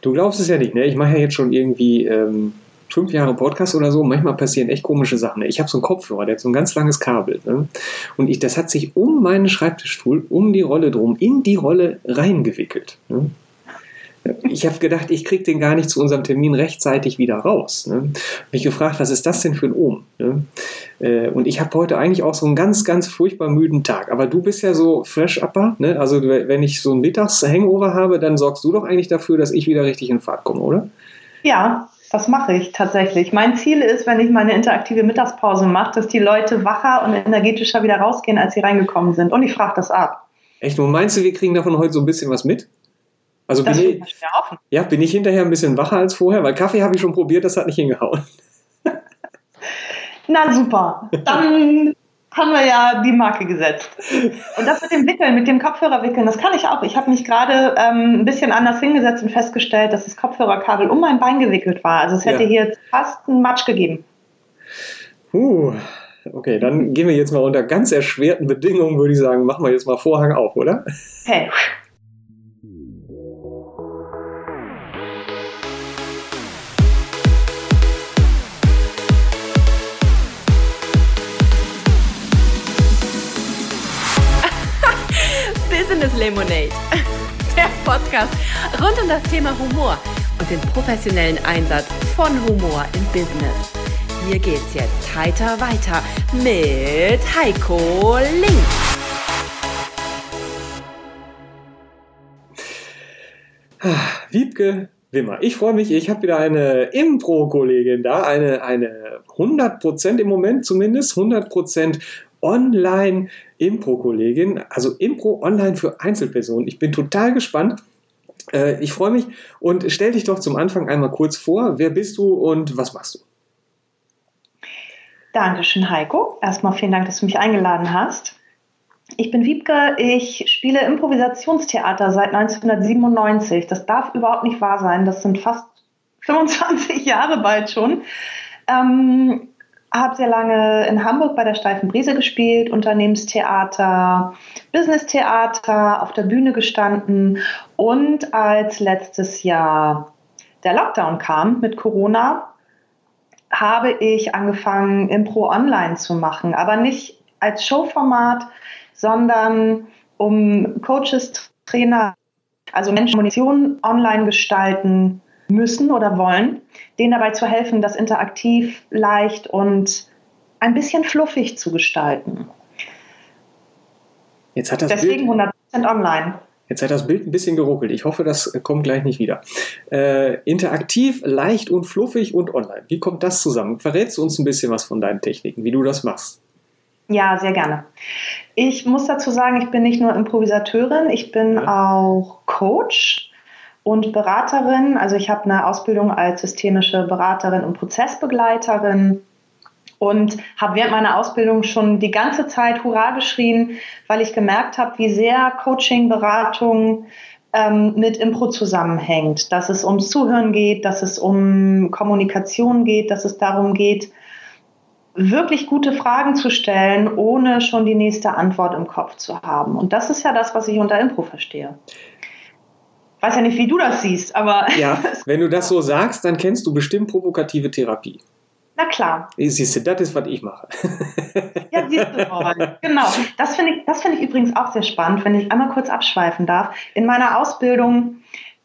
Du glaubst es ja nicht, ne? Ich mache ja jetzt schon irgendwie ähm, fünf Jahre Podcast oder so. Manchmal passieren echt komische Sachen. Ne? Ich habe so einen Kopfhörer, der hat so ein ganz langes Kabel. Ne? Und ich, das hat sich um meinen Schreibtischstuhl, um die Rolle drum, in die Rolle reingewickelt. Ne? Ich habe gedacht, ich kriege den gar nicht zu unserem Termin rechtzeitig wieder raus. Ne? Mich gefragt, was ist das denn für ein Ohm? Ne? Äh, und ich habe heute eigentlich auch so einen ganz, ganz furchtbar müden Tag. Aber du bist ja so fresh upper. Ne? Also wenn ich so ein Mittags-Hangover habe, dann sorgst du doch eigentlich dafür, dass ich wieder richtig in Fahrt komme, oder? Ja, das mache ich tatsächlich. Mein Ziel ist, wenn ich meine interaktive Mittagspause mache, dass die Leute wacher und energetischer wieder rausgehen, als sie reingekommen sind. Und ich frage das ab. Echt? Und meinst du, wir kriegen davon heute so ein bisschen was mit? Also bin ich, ja, bin ich hinterher ein bisschen wacher als vorher, weil Kaffee habe ich schon probiert, das hat nicht hingehauen. Na super, dann haben wir ja die Marke gesetzt. Und das mit dem Wickeln, mit dem Kopfhörer wickeln, das kann ich auch. Ich habe mich gerade ähm, ein bisschen anders hingesetzt und festgestellt, dass das Kopfhörerkabel um mein Bein gewickelt war. Also es hätte ja. hier fast einen Matsch gegeben. Puh. Okay, dann gehen wir jetzt mal unter ganz erschwerten Bedingungen, würde ich sagen, machen wir jetzt mal Vorhang auf, oder? Hey. Lemonade, der Podcast rund um das Thema Humor und den professionellen Einsatz von Humor im Business. Hier geht's jetzt heiter weiter mit Heiko Link. Wiebke Wimmer, ich freue mich, ich habe wieder eine Impro-Kollegin da, eine, eine 100% im Moment zumindest, 100% Online-Impro-Kollegin, also Impro online für Einzelpersonen. Ich bin total gespannt. Äh, ich freue mich und stell dich doch zum Anfang einmal kurz vor. Wer bist du und was machst du? Dankeschön, Heiko. Erstmal vielen Dank, dass du mich eingeladen hast. Ich bin Wiebke, ich spiele Improvisationstheater seit 1997. Das darf überhaupt nicht wahr sein. Das sind fast 25 Jahre bald schon. Ähm, habe sehr lange in Hamburg bei der Steifen Brise gespielt, Unternehmenstheater, Businesstheater, auf der Bühne gestanden und als letztes Jahr der Lockdown kam mit Corona, habe ich angefangen, Impro online zu machen, aber nicht als Showformat, sondern um Coaches, Trainer, also Menschen Munition online gestalten müssen oder wollen, denen dabei zu helfen, das interaktiv, leicht und ein bisschen fluffig zu gestalten. Jetzt hat das Deswegen Bild, 100% online. Jetzt hat das Bild ein bisschen geruckelt. Ich hoffe, das kommt gleich nicht wieder. Äh, interaktiv, leicht und fluffig und online. Wie kommt das zusammen? Verrätst du uns ein bisschen was von deinen Techniken, wie du das machst? Ja, sehr gerne. Ich muss dazu sagen, ich bin nicht nur Improvisateurin, ich bin ja. auch Coach und Beraterin. Also ich habe eine Ausbildung als systemische Beraterin und Prozessbegleiterin und habe während meiner Ausbildung schon die ganze Zeit Hurra geschrien, weil ich gemerkt habe, wie sehr Coaching, Beratung ähm, mit Impro zusammenhängt. Dass es ums Zuhören geht, dass es um Kommunikation geht, dass es darum geht, wirklich gute Fragen zu stellen, ohne schon die nächste Antwort im Kopf zu haben. Und das ist ja das, was ich unter Impro verstehe weiß ja nicht, wie du das siehst, aber. Ja, wenn du das so sagst, dann kennst du bestimmt provokative Therapie. Na klar. Siehst du, das ist, was ich mache. ja, siehst du mal. Genau. Das finde ich, find ich übrigens auch sehr spannend, wenn ich einmal kurz abschweifen darf. In meiner Ausbildung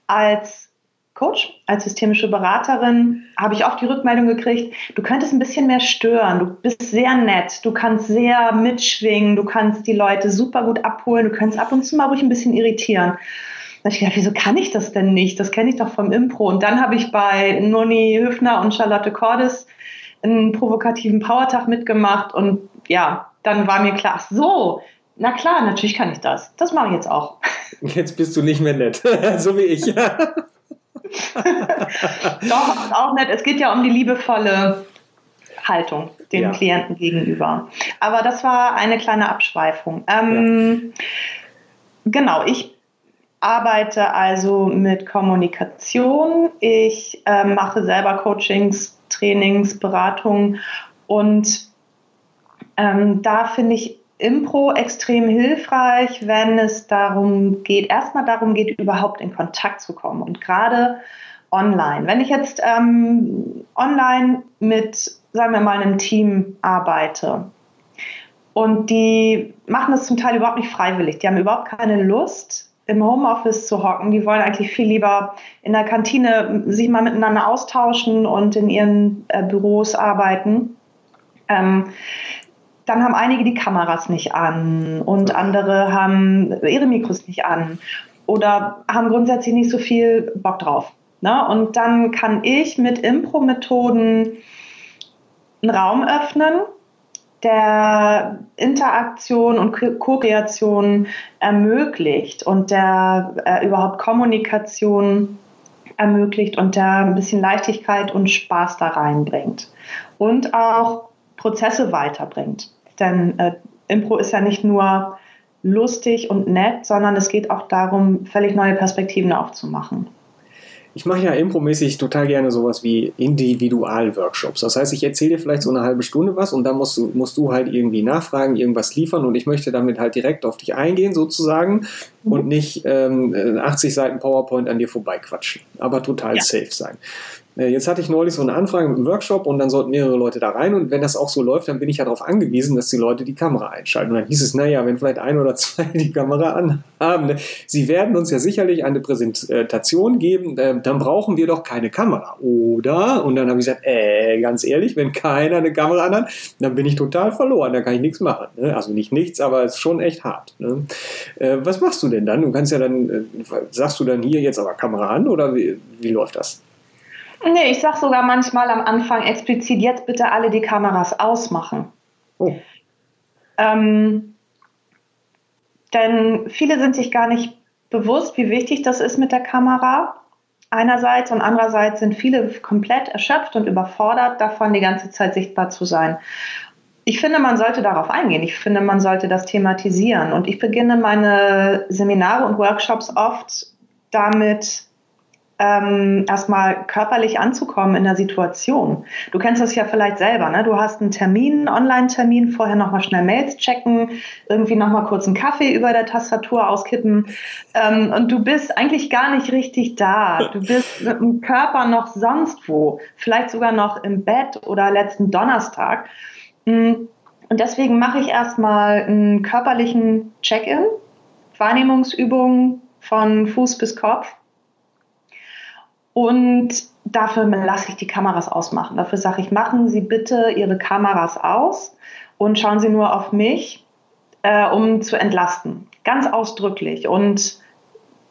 als Coach, als systemische Beraterin, habe ich oft die Rückmeldung gekriegt, du könntest ein bisschen mehr stören, du bist sehr nett, du kannst sehr mitschwingen, du kannst die Leute super gut abholen, du kannst ab und zu mal ruhig ein bisschen irritieren. Da habe ich gedacht, wieso kann ich das denn nicht? Das kenne ich doch vom Impro. Und dann habe ich bei Noni Höfner und Charlotte Cordes einen provokativen Powertag mitgemacht und ja, dann war mir klar, so, na klar, natürlich kann ich das. Das mache ich jetzt auch. Jetzt bist du nicht mehr nett, so wie ich. Doch, auch nett. Es geht ja um die liebevolle Haltung den ja. Klienten gegenüber. Aber das war eine kleine Abschweifung. Ähm, ja. Genau, ich arbeite also mit Kommunikation. Ich äh, mache selber Coachings, Trainings, Beratungen und ähm, da finde ich Impro extrem hilfreich, wenn es darum geht, erstmal darum geht, überhaupt in Kontakt zu kommen. Und gerade online. Wenn ich jetzt ähm, online mit, sagen wir mal, einem Team arbeite und die machen das zum Teil überhaupt nicht freiwillig, die haben überhaupt keine Lust, im Homeoffice zu hocken. Die wollen eigentlich viel lieber in der Kantine sich mal miteinander austauschen und in ihren äh, Büros arbeiten. Ähm, dann haben einige die Kameras nicht an und andere haben ihre Mikros nicht an oder haben grundsätzlich nicht so viel Bock drauf. Ne? Und dann kann ich mit Impro-Methoden einen Raum öffnen, der Interaktion und Co-Kreation ermöglicht und der äh, überhaupt Kommunikation ermöglicht und der ein bisschen Leichtigkeit und Spaß da reinbringt und auch Prozesse weiterbringt. Denn äh, Impro ist ja nicht nur lustig und nett, sondern es geht auch darum, völlig neue Perspektiven aufzumachen. Ich mache ja impromäßig total gerne sowas wie Individualworkshops. Das heißt, ich erzähle dir vielleicht so eine halbe Stunde was und dann musst du, musst du halt irgendwie nachfragen, irgendwas liefern und ich möchte damit halt direkt auf dich eingehen sozusagen mhm. und nicht ähm, 80 Seiten PowerPoint an dir vorbeiquatschen, aber total ja. safe sein. Äh, jetzt hatte ich neulich so eine Anfrage mit einem Workshop und dann sollten mehrere Leute da rein und wenn das auch so läuft, dann bin ich ja darauf angewiesen, dass die Leute die Kamera einschalten. Und dann hieß es, naja, wenn vielleicht ein oder zwei die Kamera anhaben, ne? sie werden uns ja sicherlich eine Präsentation geben, äh, dann brauchen wir doch keine Kamera, oder? Und dann habe ich gesagt, äh, ganz ehrlich, wenn keiner eine Kamera anhat, dann bin ich total verloren, dann kann ich nichts machen. Ne? Also nicht nichts, aber es ist schon echt hart. Ne? Äh, was machst du denn dann? Du kannst ja dann, sagst du dann hier jetzt aber Kamera an oder wie, wie läuft das? Nee, ich sage sogar manchmal am Anfang explizit, jetzt bitte alle die Kameras ausmachen. Oh. Ähm, denn viele sind sich gar nicht bewusst, wie wichtig das ist mit der Kamera. Einerseits und andererseits sind viele komplett erschöpft und überfordert davon, die ganze Zeit sichtbar zu sein. Ich finde, man sollte darauf eingehen. Ich finde, man sollte das thematisieren. Und ich beginne meine Seminare und Workshops oft damit, ähm, erstmal körperlich anzukommen in der Situation. Du kennst das ja vielleicht selber, ne? Du hast einen Termin, einen Online-Termin, vorher nochmal schnell Mails checken, irgendwie nochmal kurz einen Kaffee über der Tastatur auskippen ähm, und du bist eigentlich gar nicht richtig da. Du bist mit dem Körper noch sonst wo, vielleicht sogar noch im Bett oder letzten Donnerstag. Mm, und deswegen mache ich erstmal einen körperlichen Check-in, Wahrnehmungsübungen von Fuß bis Kopf und dafür lasse ich die Kameras ausmachen. Dafür sage ich, machen Sie bitte Ihre Kameras aus und schauen Sie nur auf mich, äh, um zu entlasten. Ganz ausdrücklich. Und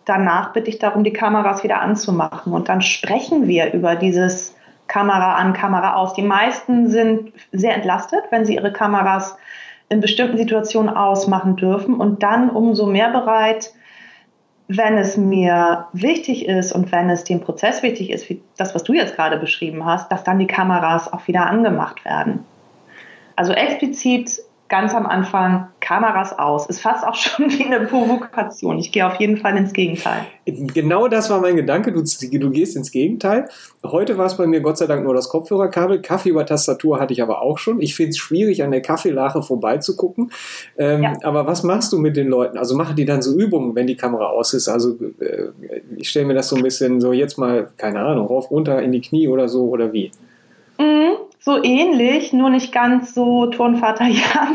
danach bitte ich darum, die Kameras wieder anzumachen. Und dann sprechen wir über dieses Kamera an, Kamera aus. Die meisten sind sehr entlastet, wenn sie ihre Kameras in bestimmten Situationen ausmachen dürfen und dann umso mehr bereit, wenn es mir wichtig ist und wenn es dem Prozess wichtig ist, wie das, was du jetzt gerade beschrieben hast, dass dann die Kameras auch wieder angemacht werden. Also explizit ganz am Anfang Kameras aus. Ist fast auch schon wie eine Provokation. Ich gehe auf jeden Fall ins Gegenteil. Genau das war mein Gedanke. Du, du gehst ins Gegenteil. Heute war es bei mir Gott sei Dank nur das Kopfhörerkabel. Kaffee über Tastatur hatte ich aber auch schon. Ich finde es schwierig, an der Kaffeelache vorbeizugucken. Ähm, ja. Aber was machst du mit den Leuten? Also machen die dann so Übungen, wenn die Kamera aus ist? Also äh, ich stelle mir das so ein bisschen so jetzt mal, keine Ahnung, rauf, runter in die Knie oder so oder wie? Mhm so ähnlich, nur nicht ganz so Turnvater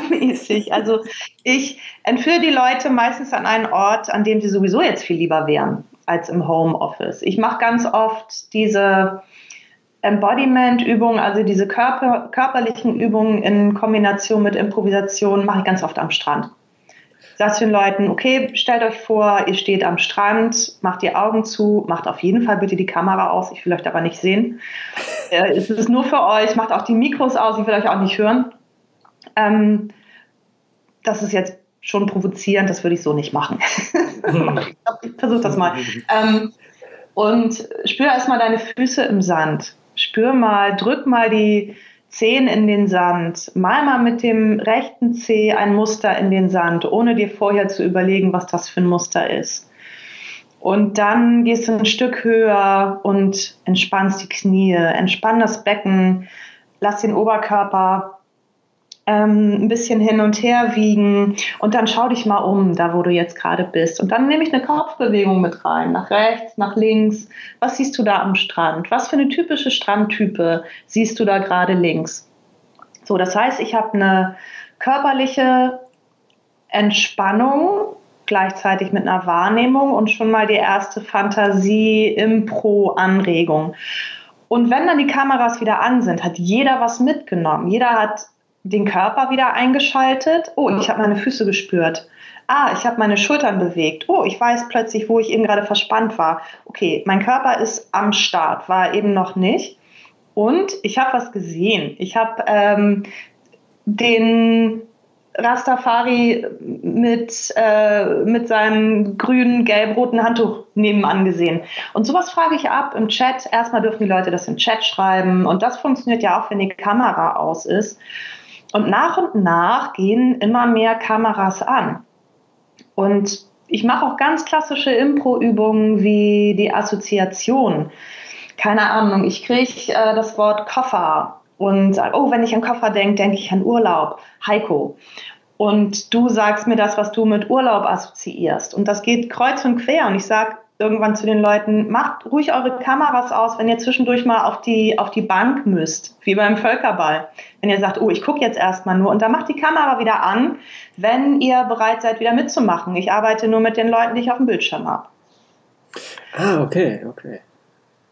mäßig. Also ich entführe die Leute meistens an einen Ort, an dem sie sowieso jetzt viel lieber wären als im Homeoffice. Ich mache ganz oft diese Embodiment-Übungen, also diese Körper, körperlichen Übungen in Kombination mit Improvisation, mache ich ganz oft am Strand sagst den Leuten, okay, stellt euch vor, ihr steht am Strand, macht die Augen zu, macht auf jeden Fall bitte die Kamera aus, ich will euch aber nicht sehen. Äh, es ist nur für euch, macht auch die Mikros aus, ich will euch auch nicht hören. Ähm, das ist jetzt schon provozierend, das würde ich so nicht machen. ich versuche das mal. Ähm, und spür erstmal deine Füße im Sand. Spür mal, drück mal die, Zehen in den Sand, mal mal mit dem rechten Zeh ein Muster in den Sand, ohne dir vorher zu überlegen, was das für ein Muster ist. Und dann gehst du ein Stück höher und entspannst die Knie, entspann das Becken, lass den Oberkörper ähm, ein bisschen hin und her wiegen und dann schau dich mal um, da wo du jetzt gerade bist. Und dann nehme ich eine Kopfbewegung mit rein, nach rechts, nach links. Was siehst du da am Strand? Was für eine typische Strandtype siehst du da gerade links? So, das heißt, ich habe eine körperliche Entspannung gleichzeitig mit einer Wahrnehmung und schon mal die erste Fantasie-Impro-Anregung. Und wenn dann die Kameras wieder an sind, hat jeder was mitgenommen. Jeder hat den Körper wieder eingeschaltet. Oh, ich habe meine Füße gespürt. Ah, ich habe meine Schultern bewegt. Oh, ich weiß plötzlich, wo ich eben gerade verspannt war. Okay, mein Körper ist am Start, war eben noch nicht. Und ich habe was gesehen. Ich habe ähm, den Rastafari mit, äh, mit seinem grünen, gelb-roten Handtuch nebenan gesehen. Und sowas frage ich ab im Chat. Erstmal dürfen die Leute das im Chat schreiben. Und das funktioniert ja auch, wenn die Kamera aus ist. Und nach und nach gehen immer mehr Kameras an. Und ich mache auch ganz klassische Impro-Übungen wie die Assoziation. Keine Ahnung, ich kriege äh, das Wort Koffer und sage, oh, wenn ich an Koffer denke, denke ich an Urlaub. Heiko. Und du sagst mir das, was du mit Urlaub assoziierst. Und das geht kreuz und quer. Und ich sage, irgendwann zu den Leuten, macht ruhig eure Kameras aus, wenn ihr zwischendurch mal auf die, auf die Bank müsst, wie beim Völkerball. Wenn ihr sagt, oh, ich gucke jetzt erstmal nur und dann macht die Kamera wieder an, wenn ihr bereit seid, wieder mitzumachen. Ich arbeite nur mit den Leuten, die ich auf dem Bildschirm habe. Ah, okay, okay.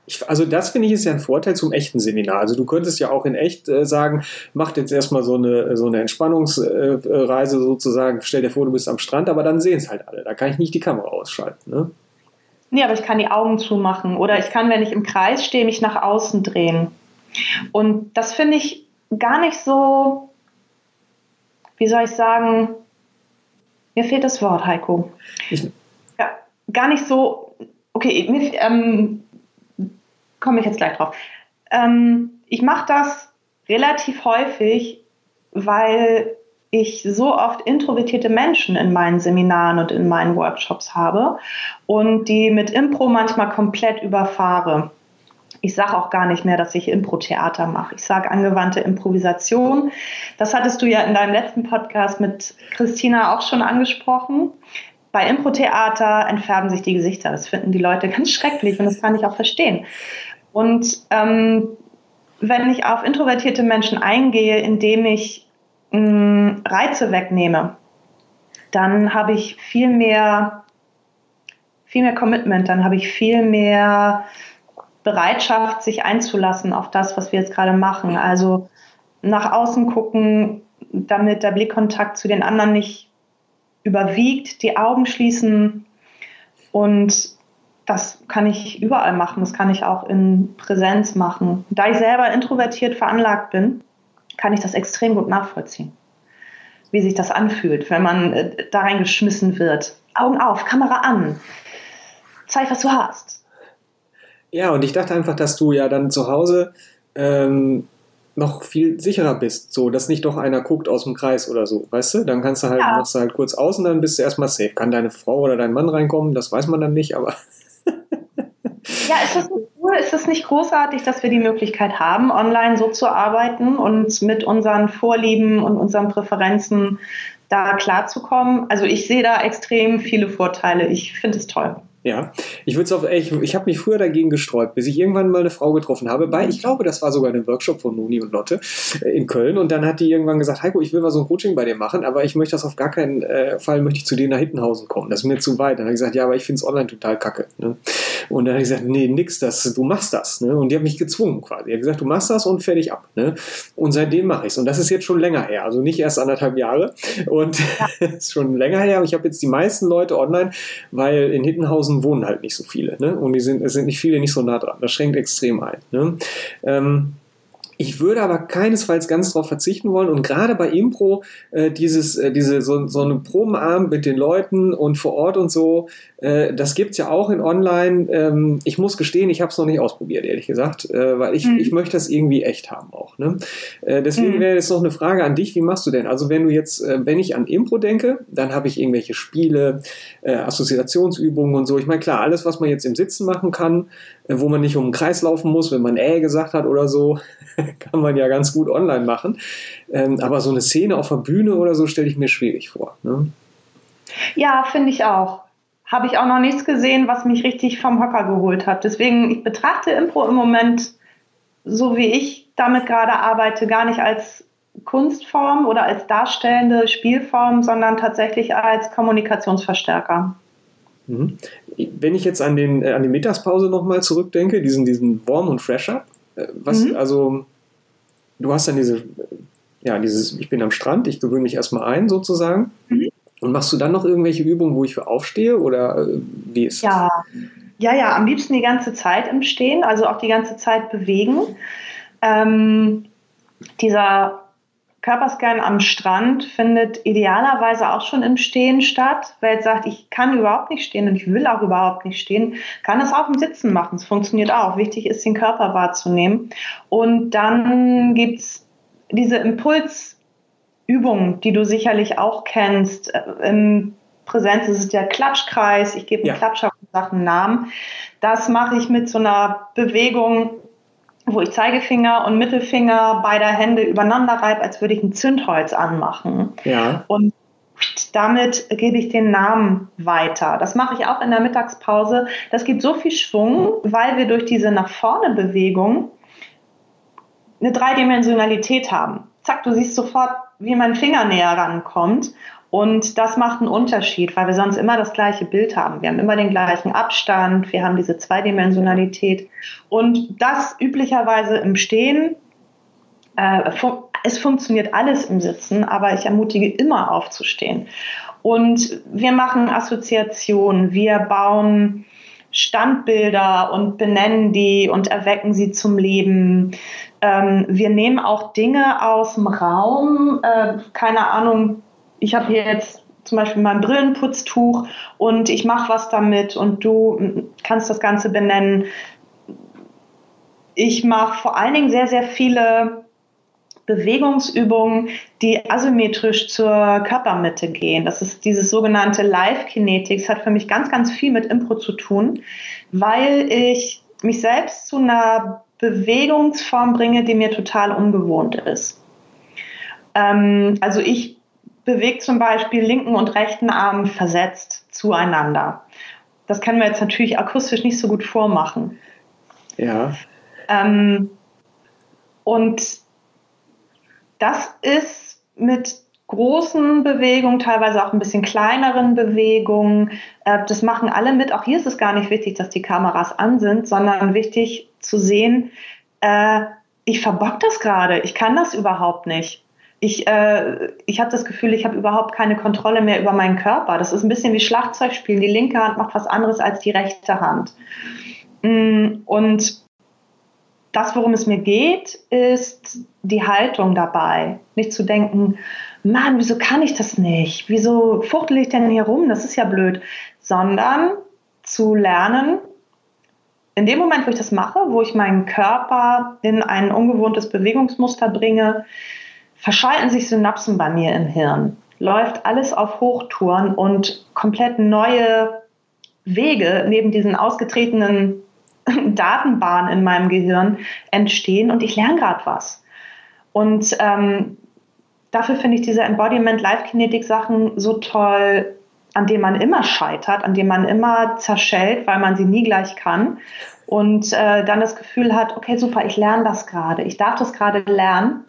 Ich, also das finde ich ist ja ein Vorteil zum echten Seminar. Also du könntest ja auch in echt äh, sagen, macht jetzt erstmal so eine, so eine Entspannungsreise äh, sozusagen, stell dir vor, du bist am Strand, aber dann sehen es halt alle. Da kann ich nicht die Kamera ausschalten. Ne? Nee, aber ich kann die Augen zumachen oder ich kann, wenn ich im Kreis stehe, mich nach außen drehen. Und das finde ich gar nicht so, wie soll ich sagen, mir fehlt das Wort, Heiko. Ich, ja, gar nicht so, okay, mir, ähm, komme ich jetzt gleich drauf. Ähm, ich mache das relativ häufig, weil ich so oft introvertierte Menschen in meinen Seminaren und in meinen Workshops habe und die mit Impro manchmal komplett überfahre. Ich sage auch gar nicht mehr, dass ich Impro-Theater mache. Ich sage angewandte Improvisation. Das hattest du ja in deinem letzten Podcast mit Christina auch schon angesprochen. Bei Impro-Theater entfärben sich die Gesichter. Das finden die Leute ganz schrecklich und das kann ich auch verstehen. Und ähm, wenn ich auf introvertierte Menschen eingehe, indem ich mh, Reize wegnehme, dann habe ich viel mehr, viel mehr Commitment, dann habe ich viel mehr Bereitschaft, sich einzulassen auf das, was wir jetzt gerade machen. Also nach außen gucken, damit der Blickkontakt zu den anderen nicht überwiegt, die Augen schließen und das kann ich überall machen, das kann ich auch in Präsenz machen. Da ich selber introvertiert veranlagt bin, kann ich das extrem gut nachvollziehen, wie sich das anfühlt, wenn man äh, da reingeschmissen wird. Augen auf, Kamera an, zeig, was du hast. Ja, und ich dachte einfach, dass du ja dann zu Hause ähm, noch viel sicherer bist, so dass nicht doch einer guckt aus dem Kreis oder so, weißt du? Dann kannst du halt, ja. machst du halt kurz aus und dann bist du erstmal safe. Kann deine Frau oder dein Mann reinkommen, das weiß man dann nicht, aber. ja, ist das nicht cool? Ist es nicht großartig, dass wir die Möglichkeit haben, online so zu arbeiten und mit unseren Vorlieben und unseren Präferenzen da klarzukommen? Also ich sehe da extrem viele Vorteile. Ich finde es toll. Ja, ich würde es auf, ich, ich habe mich früher dagegen gesträubt, bis ich irgendwann mal eine Frau getroffen habe. Bei, ich glaube, das war sogar ein Workshop von Nuni und Lotte äh, in Köln. Und dann hat die irgendwann gesagt, Heiko, ich will mal so ein Coaching bei dir machen, aber ich möchte das auf gar keinen äh, Fall, möchte ich zu dir nach Hittenhausen kommen. Das ist mir zu weit. Dann habe ich gesagt, ja, aber ich finde es online total kacke. Ne? Und dann habe ich gesagt, nee, nix, das, du machst das. Ne? Und die hat mich gezwungen quasi. Die hat gesagt, du machst das und fertig ab. Ne? Und seitdem mache ich es. Und das ist jetzt schon länger her. Also nicht erst anderthalb Jahre. Und ja. ist schon länger her. Aber ich habe jetzt die meisten Leute online, weil in Hittenhausen wohnen halt nicht so viele. Ne? Und die sind, es sind nicht viele nicht so nah dran. Das schränkt extrem ein. Ne? Ähm, ich würde aber keinesfalls ganz darauf verzichten wollen und gerade bei Impro äh, dieses, äh, diese so, so eine Probenabend mit den Leuten und vor Ort und so, äh, das gibt's ja auch in Online. Ähm, ich muss gestehen, ich habe es noch nicht ausprobiert, ehrlich gesagt, äh, weil ich, mhm. ich möchte das irgendwie echt haben auch. Ne? Äh, deswegen mhm. wäre jetzt noch eine Frage an dich, wie machst du denn? Also wenn du jetzt, äh, wenn ich an Impro denke, dann habe ich irgendwelche Spiele, äh, Assoziationsübungen und so. Ich meine, klar, alles, was man jetzt im Sitzen machen kann, wo man nicht um den Kreis laufen muss, wenn man äh gesagt hat oder so, kann man ja ganz gut online machen. Ähm, aber so eine Szene auf der Bühne oder so stelle ich mir schwierig vor. Ne? Ja, finde ich auch. Habe ich auch noch nichts gesehen, was mich richtig vom Hocker geholt hat. Deswegen, ich betrachte Impro im Moment, so wie ich damit gerade arbeite, gar nicht als Kunstform oder als darstellende Spielform, sondern tatsächlich als Kommunikationsverstärker. Mhm. Wenn ich jetzt an, den, äh, an die Mittagspause nochmal zurückdenke, diesen, diesen Warm und Fresh Up, äh, was, mhm. also, du hast dann diese, ja, dieses, ich bin am Strand, ich gewöhne mich erstmal ein sozusagen. Mhm. Und machst du dann noch irgendwelche Übungen, wo ich für aufstehe oder äh, wie ist ja. das? Ja, ja, am liebsten die ganze Zeit im Stehen, also auch die ganze Zeit bewegen. Ähm, dieser Körperscan am Strand findet idealerweise auch schon im Stehen statt. Wer jetzt sagt, ich kann überhaupt nicht stehen und ich will auch überhaupt nicht stehen, kann es auch im Sitzen machen. Es funktioniert auch. Wichtig ist, den Körper wahrzunehmen. Und dann gibt es diese Impulsübungen, die du sicherlich auch kennst. Im Präsenz ist es der Klatschkreis. Ich gebe ja. Klatscher einen Namen. Das mache ich mit so einer Bewegung wo ich Zeigefinger und Mittelfinger beider Hände übereinander reibe, als würde ich ein Zündholz anmachen. Ja. Und damit gebe ich den Namen weiter. Das mache ich auch in der Mittagspause. Das gibt so viel Schwung, weil wir durch diese nach vorne Bewegung eine Dreidimensionalität haben. Zack, du siehst sofort, wie mein Finger näher rankommt. Und das macht einen Unterschied, weil wir sonst immer das gleiche Bild haben. Wir haben immer den gleichen Abstand, wir haben diese Zweidimensionalität. Und das üblicherweise im Stehen. Äh, es funktioniert alles im Sitzen, aber ich ermutige immer aufzustehen. Und wir machen Assoziationen, wir bauen Standbilder und benennen die und erwecken sie zum Leben. Ähm, wir nehmen auch Dinge aus dem Raum, äh, keine Ahnung, ich habe hier jetzt zum Beispiel mein Brillenputztuch und ich mache was damit und du kannst das Ganze benennen. Ich mache vor allen Dingen sehr, sehr viele Bewegungsübungen, die asymmetrisch zur Körpermitte gehen. Das ist dieses sogenannte Live Kinetics, hat für mich ganz, ganz viel mit Impro zu tun, weil ich mich selbst zu einer Bewegungsform bringe, die mir total ungewohnt ist. Ähm, also ich bewegt zum Beispiel linken und rechten Arm versetzt zueinander. Das können wir jetzt natürlich akustisch nicht so gut vormachen. Ja. Ähm, und das ist mit großen Bewegungen, teilweise auch ein bisschen kleineren Bewegungen. Äh, das machen alle mit. Auch hier ist es gar nicht wichtig, dass die Kameras an sind, sondern wichtig zu sehen, äh, ich verbock das gerade, ich kann das überhaupt nicht ich, äh, ich habe das Gefühl, ich habe überhaupt keine Kontrolle mehr über meinen Körper. Das ist ein bisschen wie Schlagzeugspielen. Die linke Hand macht was anderes als die rechte Hand. Mm, und das, worum es mir geht, ist die Haltung dabei. Nicht zu denken, Mann, wieso kann ich das nicht? Wieso fuchtel ich denn hier rum? Das ist ja blöd. Sondern zu lernen, in dem Moment, wo ich das mache, wo ich meinen Körper in ein ungewohntes Bewegungsmuster bringe, verschalten sich Synapsen bei mir im Hirn, läuft alles auf Hochtouren und komplett neue Wege neben diesen ausgetretenen Datenbahnen in meinem Gehirn entstehen und ich lerne gerade was. Und ähm, dafür finde ich diese Embodiment-Life-Kinetik-Sachen so toll, an denen man immer scheitert, an denen man immer zerschellt, weil man sie nie gleich kann. Und äh, dann das Gefühl hat, okay, super, ich lerne das gerade, ich darf das gerade lernen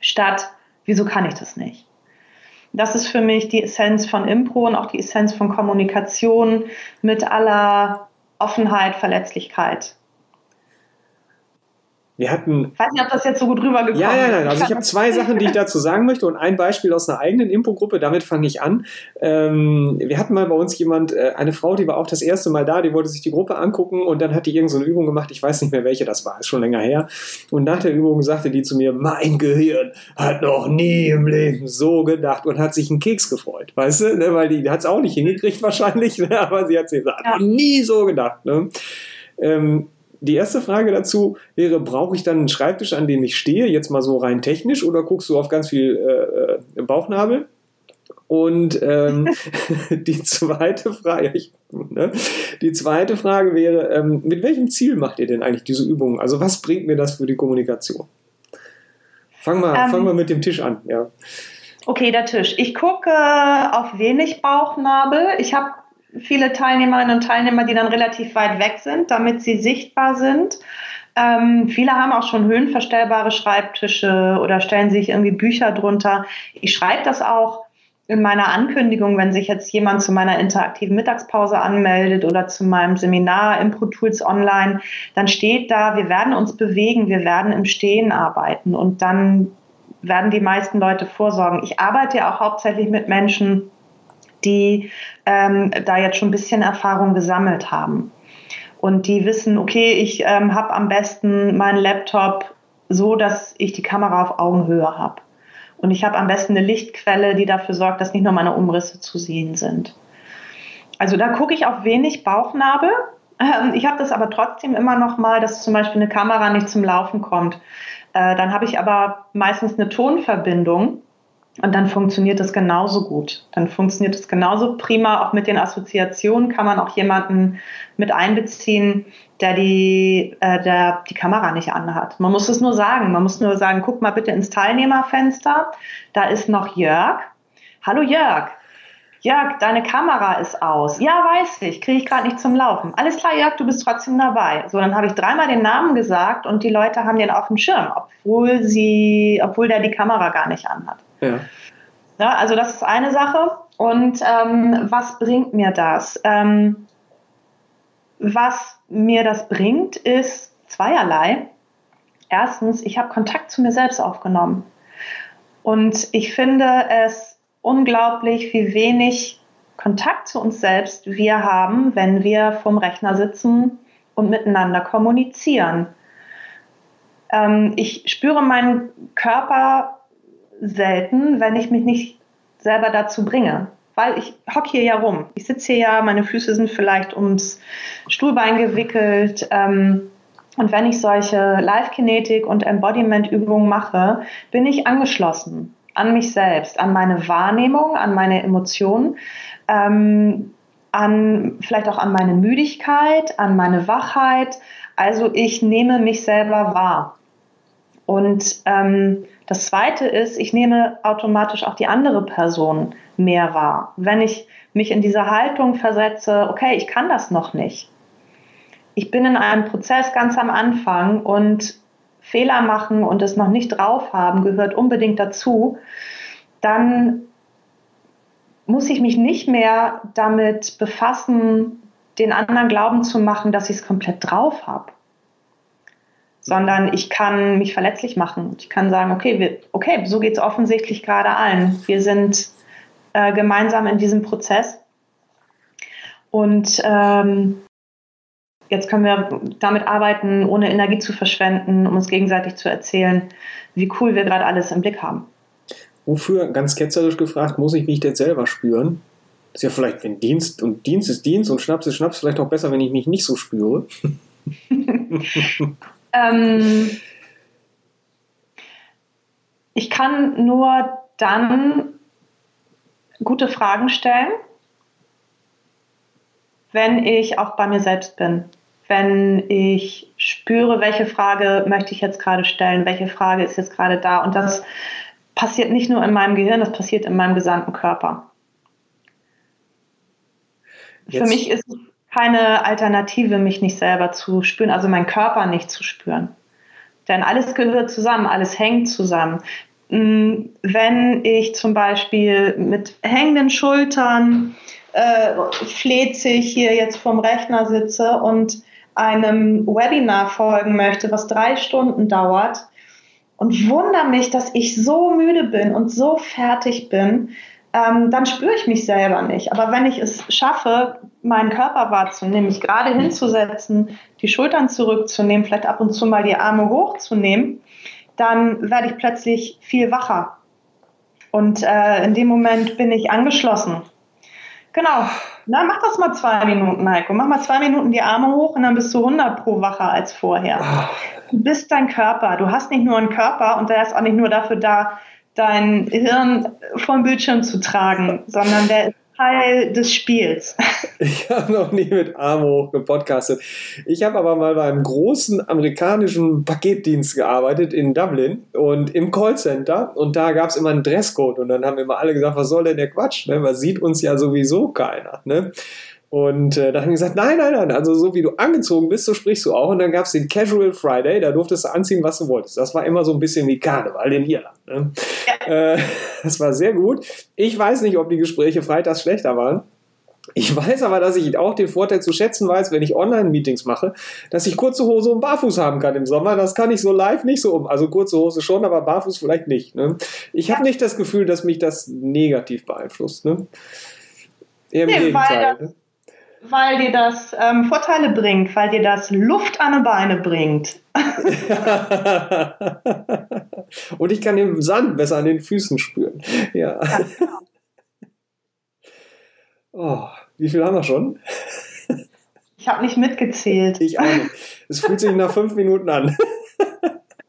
statt, wieso kann ich das nicht? Das ist für mich die Essenz von Impro und auch die Essenz von Kommunikation mit aller Offenheit, Verletzlichkeit. Wir hatten. Ich weiß nicht, ob das jetzt so gut rübergekommen ist. Ja, ja, nein. Also ich habe zwei Sachen, die ich dazu sagen möchte und ein Beispiel aus einer eigenen Impro-Gruppe. Damit fange ich an. Ähm, wir hatten mal bei uns jemand, äh, eine Frau, die war auch das erste Mal da, die wollte sich die Gruppe angucken und dann hat die irgendeine so Übung gemacht. Ich weiß nicht mehr, welche das war, ist schon länger her. Und nach der Übung sagte die zu mir, mein Gehirn hat noch nie im Leben so gedacht und hat sich einen Keks gefreut. Weißt du, ne? weil die hat es auch nicht hingekriegt wahrscheinlich, ne? aber sie hat sich gesagt, ja. nie so gedacht. Ne? Ähm, die erste Frage dazu wäre, brauche ich dann einen Schreibtisch, an dem ich stehe, jetzt mal so rein technisch, oder guckst du auf ganz viel äh, äh Bauchnabel? Und ähm, die zweite Frage, ich, ne? die zweite Frage wäre, ähm, mit welchem Ziel macht ihr denn eigentlich diese Übungen? Also was bringt mir das für die Kommunikation? Fangen wir, ähm, fang mit dem Tisch an, ja. Okay, der Tisch. Ich gucke auf wenig Bauchnabel. Ich habe viele Teilnehmerinnen und Teilnehmer, die dann relativ weit weg sind, damit sie sichtbar sind. Ähm, viele haben auch schon höhenverstellbare Schreibtische oder stellen sich irgendwie Bücher drunter. Ich schreibe das auch in meiner Ankündigung, wenn sich jetzt jemand zu meiner interaktiven Mittagspause anmeldet oder zu meinem Seminar Impro Tools Online, dann steht da, wir werden uns bewegen, wir werden im Stehen arbeiten und dann werden die meisten Leute vorsorgen. Ich arbeite ja auch hauptsächlich mit Menschen, die ähm, da jetzt schon ein bisschen Erfahrung gesammelt haben. Und die wissen, okay, ich ähm, habe am besten meinen Laptop so, dass ich die Kamera auf Augenhöhe habe. Und ich habe am besten eine Lichtquelle, die dafür sorgt, dass nicht nur meine Umrisse zu sehen sind. Also da gucke ich auf wenig Bauchnabel. Ähm, ich habe das aber trotzdem immer noch mal, dass zum Beispiel eine Kamera nicht zum Laufen kommt. Äh, dann habe ich aber meistens eine Tonverbindung und dann funktioniert das genauso gut. Dann funktioniert es genauso prima. Auch mit den Assoziationen kann man auch jemanden mit einbeziehen, der die, äh, der die Kamera nicht anhat. Man muss es nur sagen. Man muss nur sagen, guck mal bitte ins Teilnehmerfenster. Da ist noch Jörg. Hallo Jörg. Jörg, deine Kamera ist aus. Ja, weiß ich, kriege ich gerade nicht zum Laufen. Alles klar, Jörg, du bist trotzdem dabei. So, dann habe ich dreimal den Namen gesagt und die Leute haben den auf dem Schirm, obwohl sie, obwohl der die Kamera gar nicht anhat. Ja. ja also das ist eine Sache. Und ähm, was bringt mir das? Ähm, was mir das bringt, ist zweierlei. Erstens, ich habe Kontakt zu mir selbst aufgenommen. Und ich finde es unglaublich, wie wenig Kontakt zu uns selbst wir haben, wenn wir vorm Rechner sitzen und miteinander kommunizieren. Ähm, ich spüre meinen Körper selten, wenn ich mich nicht selber dazu bringe. Weil ich hocke hier ja rum. Ich sitze hier ja, meine Füße sind vielleicht ums Stuhlbein gewickelt. Ähm, und wenn ich solche Live-Kinetik und Embodiment-Übungen mache, bin ich angeschlossen an mich selbst, an meine Wahrnehmung, an meine Emotionen, ähm, an vielleicht auch an meine Müdigkeit, an meine Wachheit. Also ich nehme mich selber wahr. Und ähm, das Zweite ist, ich nehme automatisch auch die andere Person mehr wahr. Wenn ich mich in diese Haltung versetze, okay, ich kann das noch nicht. Ich bin in einem Prozess ganz am Anfang und Fehler machen und es noch nicht drauf haben, gehört unbedingt dazu, dann muss ich mich nicht mehr damit befassen, den anderen glauben zu machen, dass ich es komplett drauf habe. Sondern ich kann mich verletzlich machen. Ich kann sagen, okay, wir, okay so geht es offensichtlich gerade allen. Wir sind äh, gemeinsam in diesem Prozess. Und ähm, jetzt können wir damit arbeiten, ohne Energie zu verschwenden, um uns gegenseitig zu erzählen, wie cool wir gerade alles im Blick haben. Wofür, ganz ketzerisch gefragt, muss ich mich denn selber spüren? Das ist ja vielleicht, wenn Dienst und Dienst ist Dienst und Schnaps ist Schnaps, vielleicht auch besser, wenn ich mich nicht so spüre. ähm, ich kann nur dann gute Fragen stellen, wenn ich auch bei mir selbst bin wenn ich spüre, welche Frage möchte ich jetzt gerade stellen, welche Frage ist jetzt gerade da. Und das passiert nicht nur in meinem Gehirn, das passiert in meinem gesamten Körper. Jetzt. Für mich ist es keine Alternative, mich nicht selber zu spüren, also meinen Körper nicht zu spüren. Denn alles gehört zusammen, alles hängt zusammen. Mm, wenn ich zum Beispiel mit hängenden Schultern äh, flezig hier jetzt vom Rechner sitze und einem Webinar folgen möchte, was drei Stunden dauert und wundere mich, dass ich so müde bin und so fertig bin, ähm, dann spüre ich mich selber nicht. Aber wenn ich es schaffe, meinen Körper wahrzunehmen, mich gerade hinzusetzen, die Schultern zurückzunehmen, vielleicht ab und zu mal die Arme hochzunehmen, dann werde ich plötzlich viel wacher. Und äh, in dem Moment bin ich angeschlossen. Genau. Na, mach das mal zwei Minuten, Heiko. Mach mal zwei Minuten die Arme hoch und dann bist du 100 pro wacher als vorher. Du bist dein Körper. Du hast nicht nur einen Körper und der ist auch nicht nur dafür da, dein Hirn vom Bildschirm zu tragen, sondern der ist Teil des Spiels. Ich habe noch nie mit Amo gepodcastet. Ich habe aber mal bei einem großen amerikanischen Paketdienst gearbeitet in Dublin und im Callcenter und da gab es immer einen Dresscode und dann haben immer alle gesagt, was soll denn der Quatsch? Ne? Man sieht uns ja sowieso keiner. Ne? Und äh, dann haben wir gesagt, nein, nein, nein, also so wie du angezogen bist, so sprichst du auch. Und dann gab es den Casual Friday, da durftest du anziehen, was du wolltest. Das war immer so ein bisschen wie Karneval in Irland. Ne? Ja. Äh, das war sehr gut. Ich weiß nicht, ob die Gespräche freitags schlechter waren. Ich weiß aber, dass ich auch den Vorteil zu schätzen weiß, wenn ich Online-Meetings mache, dass ich kurze Hose und Barfuß haben kann im Sommer. Das kann ich so live nicht so um. Also kurze Hose schon, aber Barfuß vielleicht nicht. Ne? Ich habe nicht das Gefühl, dass mich das negativ beeinflusst. Ne? Eher im nee, Gegenteil. Das, ne? Weil dir das ähm, Vorteile bringt, weil dir das Luft an die Beine bringt. Und ich kann den Sand besser an den Füßen spüren. Ja. ja genau. oh, wie viel haben wir schon? Ich habe nicht mitgezählt. Ich auch nicht. Es fühlt sich nach fünf Minuten an.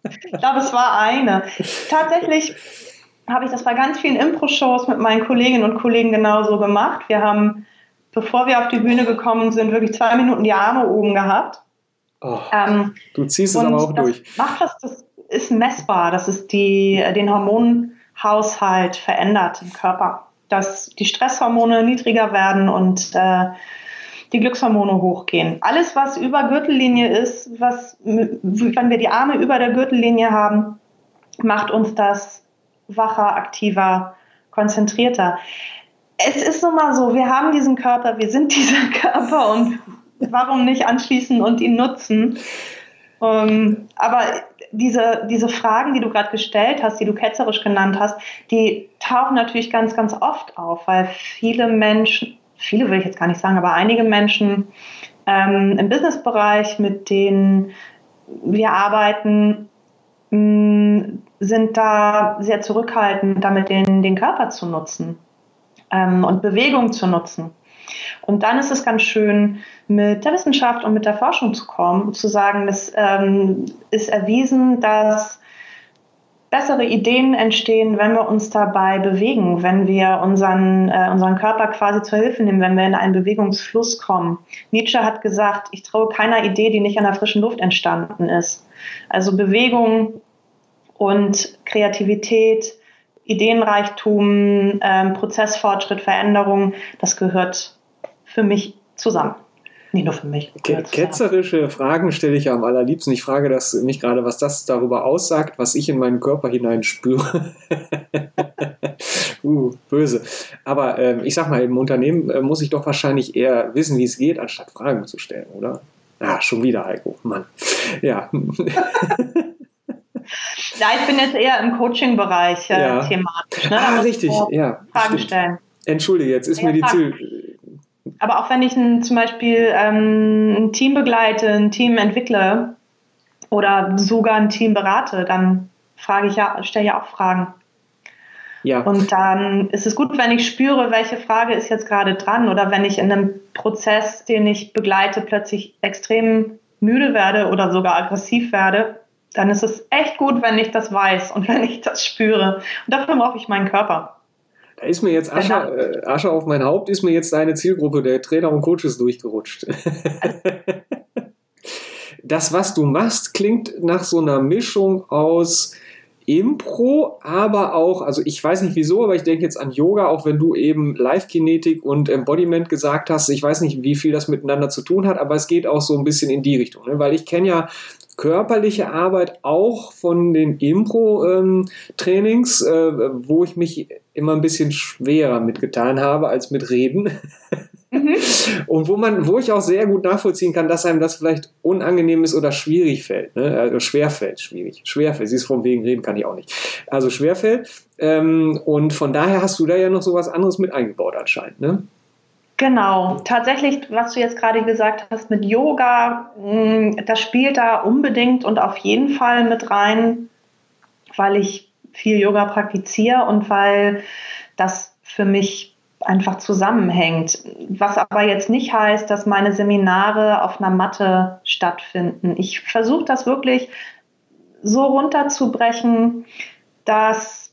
ich glaube, es war eine. Tatsächlich habe ich das bei ganz vielen Impro-Shows mit meinen Kolleginnen und Kollegen genauso gemacht. Wir haben bevor wir auf die Bühne gekommen sind, wirklich zwei Minuten die Arme oben gehabt. Oh, ähm, du ziehst es aber auch durch. Macht was, das ist messbar, dass es die, den Hormonhaushalt verändert im Körper. Dass die Stresshormone niedriger werden und äh, die Glückshormone hochgehen. Alles, was über Gürtellinie ist, was, wenn wir die Arme über der Gürtellinie haben, macht uns das wacher, aktiver, konzentrierter es ist nun mal so, wir haben diesen Körper, wir sind dieser Körper und warum nicht anschließen und ihn nutzen? Ähm, aber diese, diese Fragen, die du gerade gestellt hast, die du ketzerisch genannt hast, die tauchen natürlich ganz, ganz oft auf, weil viele Menschen, viele will ich jetzt gar nicht sagen, aber einige Menschen ähm, im Businessbereich, mit denen wir arbeiten, mh, mm, sind da sehr zurückhaltend, damit den, den Körper zu nutzen ähm, und Bewegung zu nutzen. Und dann ist es ganz schön, mit der Wissenschaft und mit der Forschung zu kommen und zu sagen, es ähm, ist erwiesen, dass bessere Ideen entstehen, wenn wir uns dabei bewegen, wenn wir unseren, äh, unseren Körper quasi zur Hilfe nehmen, wenn wir in einen Bewegungsfluss kommen. Nietzsche hat gesagt, ich traue keiner Idee, die nicht an der frischen Luft entstanden ist. Also Bewegung und Kreativität Ideenreichtum, ähm, Prozessfortschritt, Veränderung, das gehört für mich zusammen. Nicht nur für mich. Ketzerische Fragen stelle ich ja am allerliebsten. Ich frage das mich gerade, was das darüber aussagt, was ich in meinen Körper hinein spüre. uh, böse. Aber ähm, ich sag mal, im Unternehmen äh, muss ich doch wahrscheinlich eher wissen, wie es geht, anstatt Fragen zu stellen, oder? Ah, schon wieder, Heiko. Mann. Ja. Ja, ich bin jetzt eher im Coaching-Bereich äh, ja. thematisch. Ne? Ah, richtig, ja. Fragen stimmt. stellen. Entschuldige, jetzt ist ja, mir die Ziel. Aber auch wenn ich ein, zum Beispiel ähm, ein Team begleite, ein Team entwickle oder sogar ein Team berate, dann frage ich ja, stelle ich auch Fragen. Ja. Und dann ist es gut, wenn ich spüre, welche Frage ist jetzt gerade dran oder wenn ich in einem Prozess, den ich begleite, plötzlich extrem müde werde oder sogar aggressiv werde, dann ist es echt gut, wenn ich das weiß und wenn ich das spüre. Und dafür brauche ich meinen Körper. Da ist mir jetzt Asche, äh, Asche auf mein Haupt, ist mir jetzt deine Zielgruppe der Trainer und Coaches durchgerutscht. das, was du machst, klingt nach so einer Mischung aus Impro, aber auch, also ich weiß nicht wieso, aber ich denke jetzt an Yoga, auch wenn du eben Live-Kinetik und Embodiment gesagt hast. Ich weiß nicht, wie viel das miteinander zu tun hat, aber es geht auch so ein bisschen in die Richtung. Ne? Weil ich kenne ja körperliche Arbeit auch von den Impro-Trainings, äh, wo ich mich immer ein bisschen schwerer mitgetan habe als mit Reden. Mhm. Und wo man, wo ich auch sehr gut nachvollziehen kann, dass einem das vielleicht unangenehm ist oder schwierig fällt. Ne? Also schwer fällt, schwierig. Schwer fällt. Siehst von wegen reden kann ich auch nicht. Also schwer fällt. Ähm, und von daher hast du da ja noch so was anderes mit eingebaut anscheinend. Ne? Genau, tatsächlich, was du jetzt gerade gesagt hast mit Yoga, mm, das spielt da unbedingt und auf jeden Fall mit rein, weil ich viel Yoga praktiziere und weil das für mich einfach zusammenhängt. Was aber jetzt nicht heißt, dass meine Seminare auf einer Matte stattfinden. Ich versuche das wirklich so runterzubrechen, dass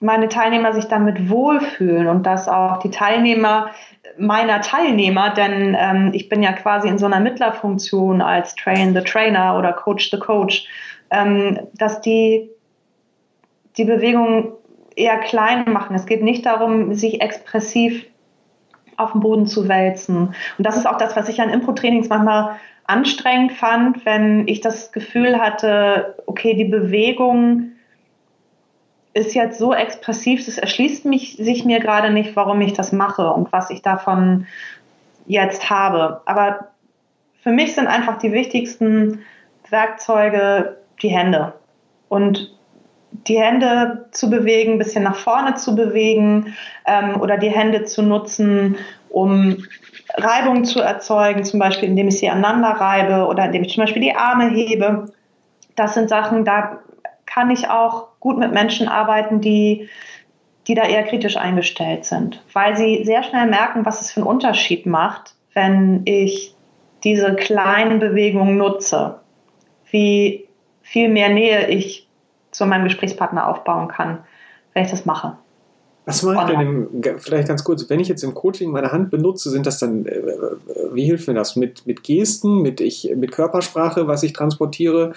meine Teilnehmer sich damit wohlfühlen und dass auch die Teilnehmer meiner Teilnehmer, denn ähm, ich bin ja quasi in so einer Mittlerfunktion als Train the Trainer oder Coach the Coach, ähm, dass die die Bewegung eher klein machen. Es geht nicht darum, sich expressiv auf den Boden zu wälzen. Und das ist auch das, was ich an Impro-Trainings manchmal anstrengend fand, wenn ich das Gefühl hatte, okay, die Bewegung ist jetzt so expressiv, es erschließt mich, sich mir gerade nicht, warum ich das mache und was ich davon jetzt habe. Aber für mich sind einfach die wichtigsten Werkzeuge die Hände. Und die Hände zu bewegen, ein bisschen nach vorne zu bewegen ähm, oder die Hände zu nutzen, um Reibung zu erzeugen, zum Beispiel indem ich sie aneinander reibe oder indem ich zum Beispiel die Arme hebe. Das sind Sachen, da kann ich auch gut mit Menschen arbeiten, die, die da eher kritisch eingestellt sind, weil sie sehr schnell merken, was es für einen Unterschied macht, wenn ich diese kleinen Bewegungen nutze, wie viel mehr Nähe ich zu meinem Gesprächspartner aufbauen kann, wenn ich das mache. Was mache ich denn im, vielleicht ganz kurz, wenn ich jetzt im Coaching meine Hand benutze, sind das dann, äh, wie hilft mir das? Mit, mit Gesten, mit, ich, mit Körpersprache, was ich transportiere?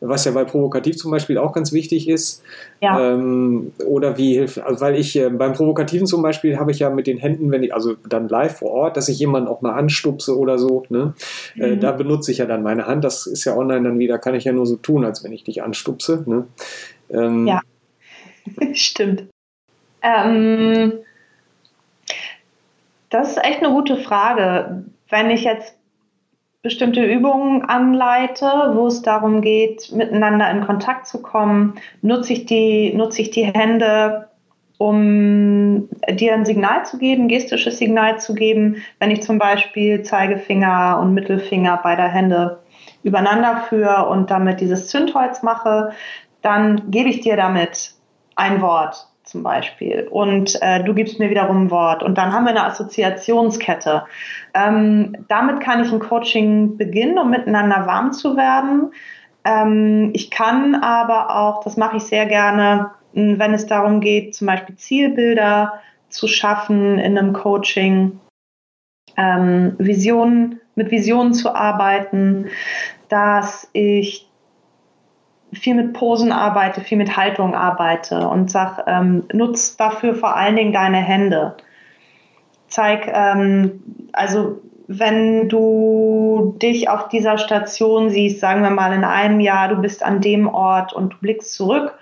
Was ja bei Provokativ zum Beispiel auch ganz wichtig ist. Ja. Ähm, oder wie hilft, also weil ich äh, beim Provokativen zum Beispiel habe ich ja mit den Händen, wenn ich, also dann live vor Ort, dass ich jemanden auch mal anstupse oder so, ne? Äh, mhm. Äh, da benutze ich ja dann meine Hand. Das ist ja online dann wieder, kann ich ja nur so tun, als wenn ich dich anstupse. Ne? Ähm, ja, stimmt. Ähm, das ist echt eine gute Frage. Wenn ich jetzt bestimmte Übungen anleite, wo es darum geht, miteinander in Kontakt zu kommen, nutze ich die, nutze ich die Hände, um dir ein Signal zu geben, gestisches Signal zu geben, wenn ich zum Beispiel Zeigefinger und Mittelfinger beider Hände übereinander führe und damit dieses Zündholz mache, dann gebe ich dir damit ein Wort zum Beispiel und äh, du gibst mir wiederum ein Wort und dann haben wir eine Assoziationskette. Ähm, damit kann ich ein Coaching beginnen, um miteinander warm zu werden. Ähm, ich kann aber auch, das mache ich sehr gerne, wenn es darum geht, zum Beispiel Zielbilder zu schaffen in einem Coaching, ähm, Visionen, mit Visionen zu arbeiten, dass ich viel mit Posen arbeite, viel mit Haltung arbeite und sag, ähm, nutz dafür vor allen Dingen deine Hände. Zeig, ähm, also wenn du dich auf dieser Station siehst, sagen wir mal in einem Jahr, du bist an dem Ort und du blickst zurück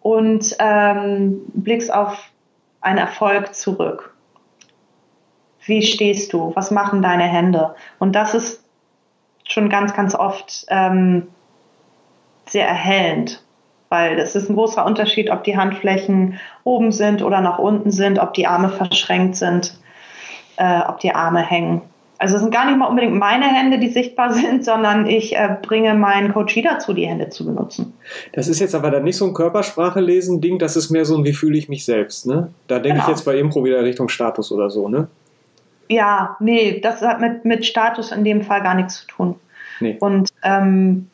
und ähm, blickst auf einen Erfolg zurück. Wie stehst du? Was machen deine Hände? Und das ist schon ganz, ganz oft ähm, sehr erhellend, weil es ist ein großer Unterschied, ob die Handflächen oben sind oder nach unten sind, ob die Arme verschränkt sind, äh, ob die Arme hängen. Also es sind gar nicht mal unbedingt meine Hände, die sichtbar sind, sondern ich äh, bringe meinen Coach dazu, die Hände zu benutzen. Das ist jetzt aber dann nicht so ein Körpersprache-Lesen-Ding, das ist mehr so ein Wie fühle ich mich selbst, ne? Da denke genau. ich jetzt bei Impro wieder Richtung Status oder so, ne? Ja, nee, das hat mit, mit Status in dem Fall gar nichts zu tun. Nee. Und ähm,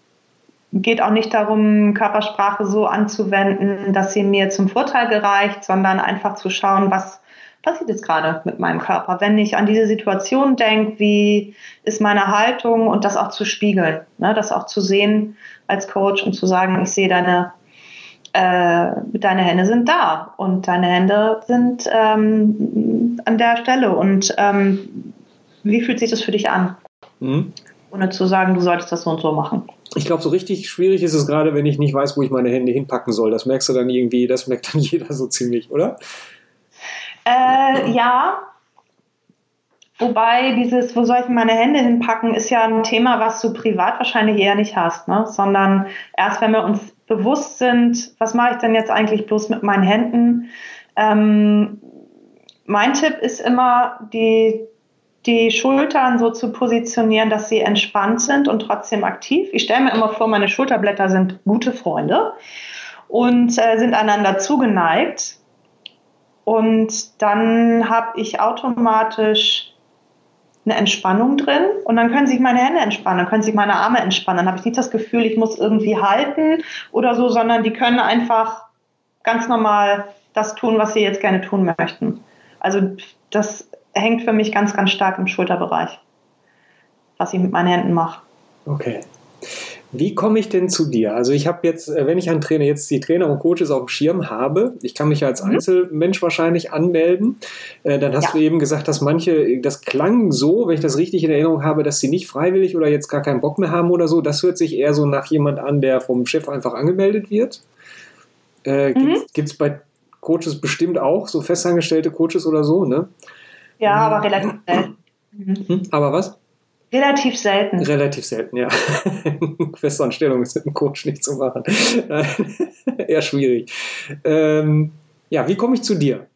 geht auch nicht darum, Körpersprache so anzuwenden, dass sie mir zum Vorteil gereicht, sondern einfach zu schauen, was passiert jetzt gerade mit meinem Körper. Wenn ich an diese Situation denke, wie ist meine Haltung und das auch zu spiegeln, ne, das auch zu sehen als Coach und zu sagen, ich sehe deine, äh, deine Hände sind da und deine Hände sind ähm, an der Stelle und ähm, wie fühlt sich das für dich an? Mhm. Ohne zu sagen, du solltest das so und so machen ich glaube, so richtig schwierig ist es gerade, wenn ich nicht weiß, wo ich meine Hände hinpacken soll. Das merkst du dann irgendwie, das merkt dann jeder so ziemlich, oder? Äh, ja. Wobei dieses, wo soll ich meine Hände hinpacken, ist ja ein Thema, was du privat wahrscheinlich eher nicht hast, ne? sondern erst wenn wir uns bewusst sind, was mache ich denn jetzt eigentlich bloß mit meinen Händen? Ähm, mein Tipp ist immer, die die Schultern so zu positionieren, dass sie entspannt sind und trotzdem aktiv. Ich stelle mir immer vor, meine Schulterblätter sind gute Freunde und äh, sind einander zugeneigt. Und dann habe ich automatisch eine Entspannung drin und dann können sich meine Hände entspannen, dann können sich meine Arme entspannen. Dann habe ich nicht das Gefühl, ich muss irgendwie halten oder so, sondern die können einfach ganz normal das tun, was sie jetzt gerne tun möchten. Also das hängt für mich ganz, ganz stark im Schulterbereich, was ich mit meinen Händen mache. Okay. Wie komme ich denn zu dir? Also ich habe jetzt, äh, wenn ich einen Trainer, jetzt die Trainer und Coaches auf dem Schirm habe, ich kann mich als mhm. Einzelmensch wahrscheinlich anmelden. Äh, dann hast ja. du eben gesagt, dass manche, das klang so, wenn ich das richtig in Erinnerung habe, dass sie nicht freiwillig oder jetzt gar keinen Bock mehr haben oder so. Das hört sich eher so nach jemand an, der vom Chef einfach angemeldet wird. Äh, mhm. Gibt es bei Coaches bestimmt auch, so festangestellte Coaches oder so, ne? Ja, aber relativ selten. Mhm. Aber was? Relativ selten. Relativ selten, ja. Festanstellung ist mit einem Coach nicht zu machen. Eher schwierig. Ähm, ja, wie komme ich zu dir?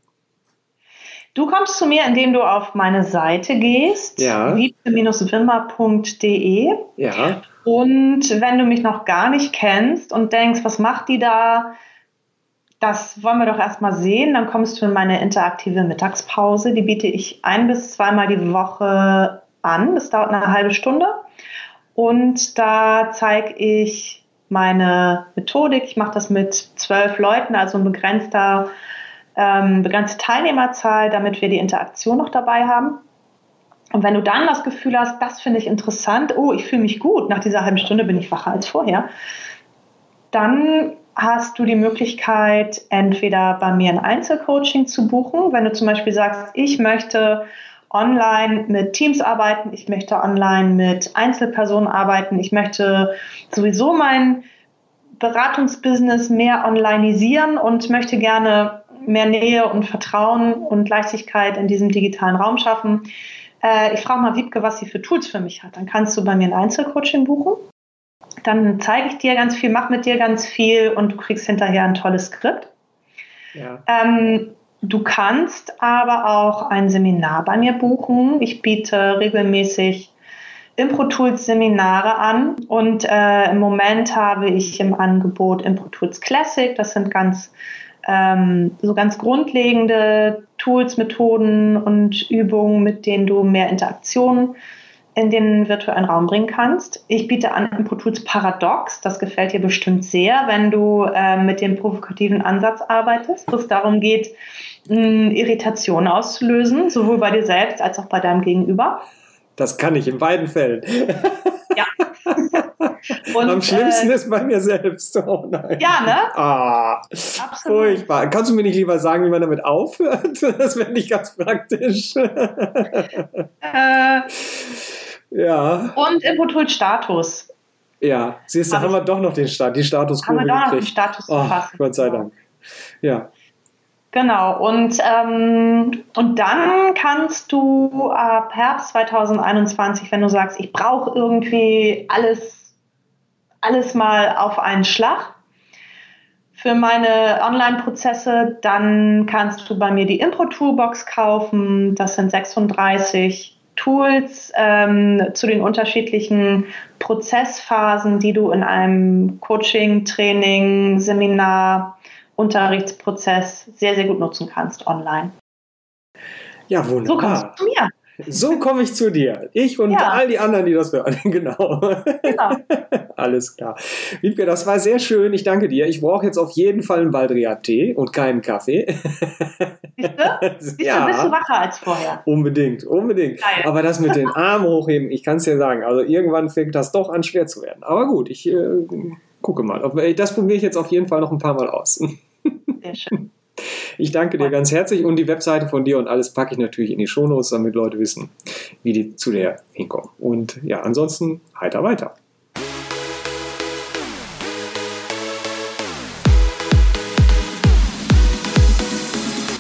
Du kommst zu mir, indem du auf meine Seite gehst, ja. wiebke-wimmer.de. Ja. Und wenn du mich noch gar nicht kennst und denkst, was macht die da? Das wollen wir doch erstmal sehen. Dann kommst du in meine interaktive Mittagspause. Die biete ich ein bis zweimal die Woche an. Das dauert eine halbe Stunde. Und da zeige ich meine Methodik. Ich mache das mit zwölf Leuten, also ein begrenzter, ähm, begrenzte Teilnehmerzahl, damit wir die Interaktion noch dabei haben. Und wenn du dann das Gefühl hast, das finde ich interessant, oh, ich fühle mich gut, nach dieser halben Stunde bin ich wacher als vorher, dann hast du die Möglichkeit, entweder bei mir ein Einzelcoaching zu buchen, wenn du zum Beispiel sagst, ich möchte online mit Teams arbeiten, ich möchte online mit Einzelpersonen arbeiten, ich möchte sowieso mein Beratungsbusiness mehr onlineisieren und möchte gerne mehr Nähe und Vertrauen und Leichtigkeit in diesem digitalen Raum schaffen. Äh, ich frage mal Wiebke, was sie für Tools für mich hat. Dann kannst du bei mir ein Einzelcoaching buchen. Dann zeige ich dir ganz viel, mach mit dir ganz viel und du kriegst hinterher ein tolles Skript. Ja. Ähm, Du kannst aber auch ein Seminar bei mir buchen. Ich biete regelmäßig ImproTools Seminare an und äh, im Moment habe ich im Angebot ImproTools Classic. Das sind ganz ähm, so ganz grundlegende Tools, Methoden und Übungen, mit denen du mehr Interaktion in den virtuellen Raum bringen kannst. Ich biete an ImproTools Paradox. Das gefällt dir bestimmt sehr, wenn du äh, mit dem provokativen Ansatz arbeitest, wo es darum geht, Irritation auszulösen, sowohl bei dir selbst als auch bei deinem Gegenüber. Das kann ich in beiden Fällen. Ja. Und, Am schlimmsten äh, ist bei mir selbst. Oh nein. Ja, ne? Ah, Absolut. furchtbar. Kannst du mir nicht lieber sagen, wie man damit aufhört? Das wäre nicht ganz praktisch. Äh, ja. Und Input Status. Ja, siehst du, haben wir doch noch den Status, die Statuskurve Haben wir doch noch den Status oh, Gott sei Dank. Ja. Genau, und, ähm, und dann kannst du ab Herbst 2021, wenn du sagst, ich brauche irgendwie alles, alles mal auf einen Schlag für meine Online-Prozesse, dann kannst du bei mir die Impro-Toolbox kaufen. Das sind 36 Tools ähm, zu den unterschiedlichen Prozessphasen, die du in einem Coaching, Training, Seminar, Unterrichtsprozess sehr, sehr gut nutzen kannst online. Ja, wunderbar. So kommst du zu mir. So komme ich zu dir. Ich und ja. all die anderen, die das hören. Genau. genau. Alles klar. Wiebke, das war sehr schön. Ich danke dir. Ich brauche jetzt auf jeden Fall einen Baldriat-Tee und keinen Kaffee. Du? Siehst ja. bist du wacher als vorher. Unbedingt, unbedingt. Geil. Aber das mit den Armen hochheben, ich kann es dir sagen. Also irgendwann fängt das doch an schwer zu werden. Aber gut, ich äh, gucke mal. Das probiere ich jetzt auf jeden Fall noch ein paar Mal aus. Sehr schön. Ich danke dir ganz herzlich und die Webseite von dir und alles packe ich natürlich in die Shownotes, damit Leute wissen, wie die zu der hinkommen. Und ja, ansonsten heiter weiter.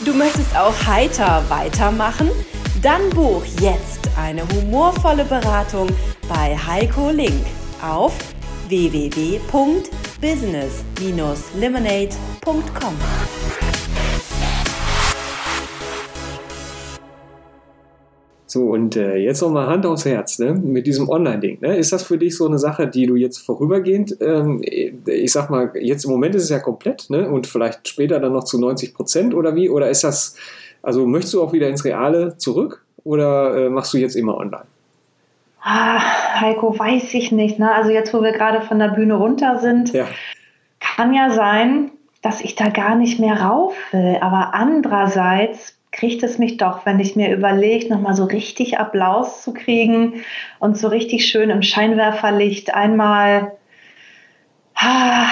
Du möchtest auch heiter weitermachen? Dann buch jetzt eine humorvolle Beratung bei Heiko Link auf www.business-lemonade.com. So, und äh, jetzt nochmal Hand aufs Herz, ne? mit diesem Online-Ding. Ne? Ist das für dich so eine Sache, die du jetzt vorübergehend, ähm, ich sag mal, jetzt im Moment ist es ja komplett ne? und vielleicht später dann noch zu 90 Prozent oder wie? Oder ist das, also möchtest du auch wieder ins Reale zurück oder äh, machst du jetzt immer online? Ah, Heiko, weiß ich nicht. Ne? Also jetzt, wo wir gerade von der Bühne runter sind, ja. kann ja sein, dass ich da gar nicht mehr rauf will. Aber andererseits kriegt es mich doch, wenn ich mir überlege, nochmal so richtig Applaus zu kriegen und so richtig schön im Scheinwerferlicht einmal. Ah,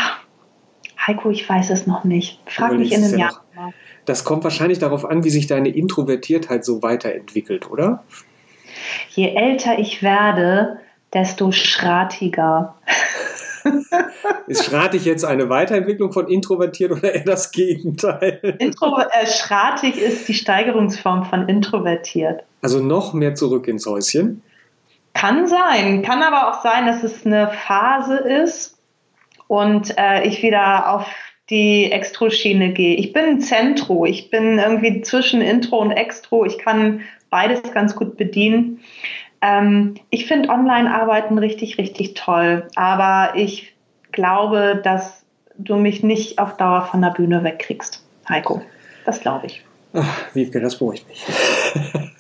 Heiko, ich weiß es noch nicht. Frag mich in einem ja Jahr. Noch. Das kommt wahrscheinlich darauf an, wie sich deine Introvertiertheit so weiterentwickelt, oder? Je älter ich werde, desto schratiger. Ist schratig jetzt eine Weiterentwicklung von introvertiert oder eher das Gegenteil? Intro äh, schratig ist die Steigerungsform von introvertiert. Also noch mehr zurück ins Häuschen? Kann sein. Kann aber auch sein, dass es eine Phase ist und äh, ich wieder auf die Extro-Schiene gehe. Ich bin ein Zentro. Ich bin irgendwie zwischen Intro und Extro. Ich kann beides ganz gut bedienen. Ähm, ich finde Online-Arbeiten richtig, richtig toll. Aber ich glaube, dass du mich nicht auf Dauer von der Bühne wegkriegst, Heiko. Das glaube ich. Ach, Wiebke, das beruhigt mich.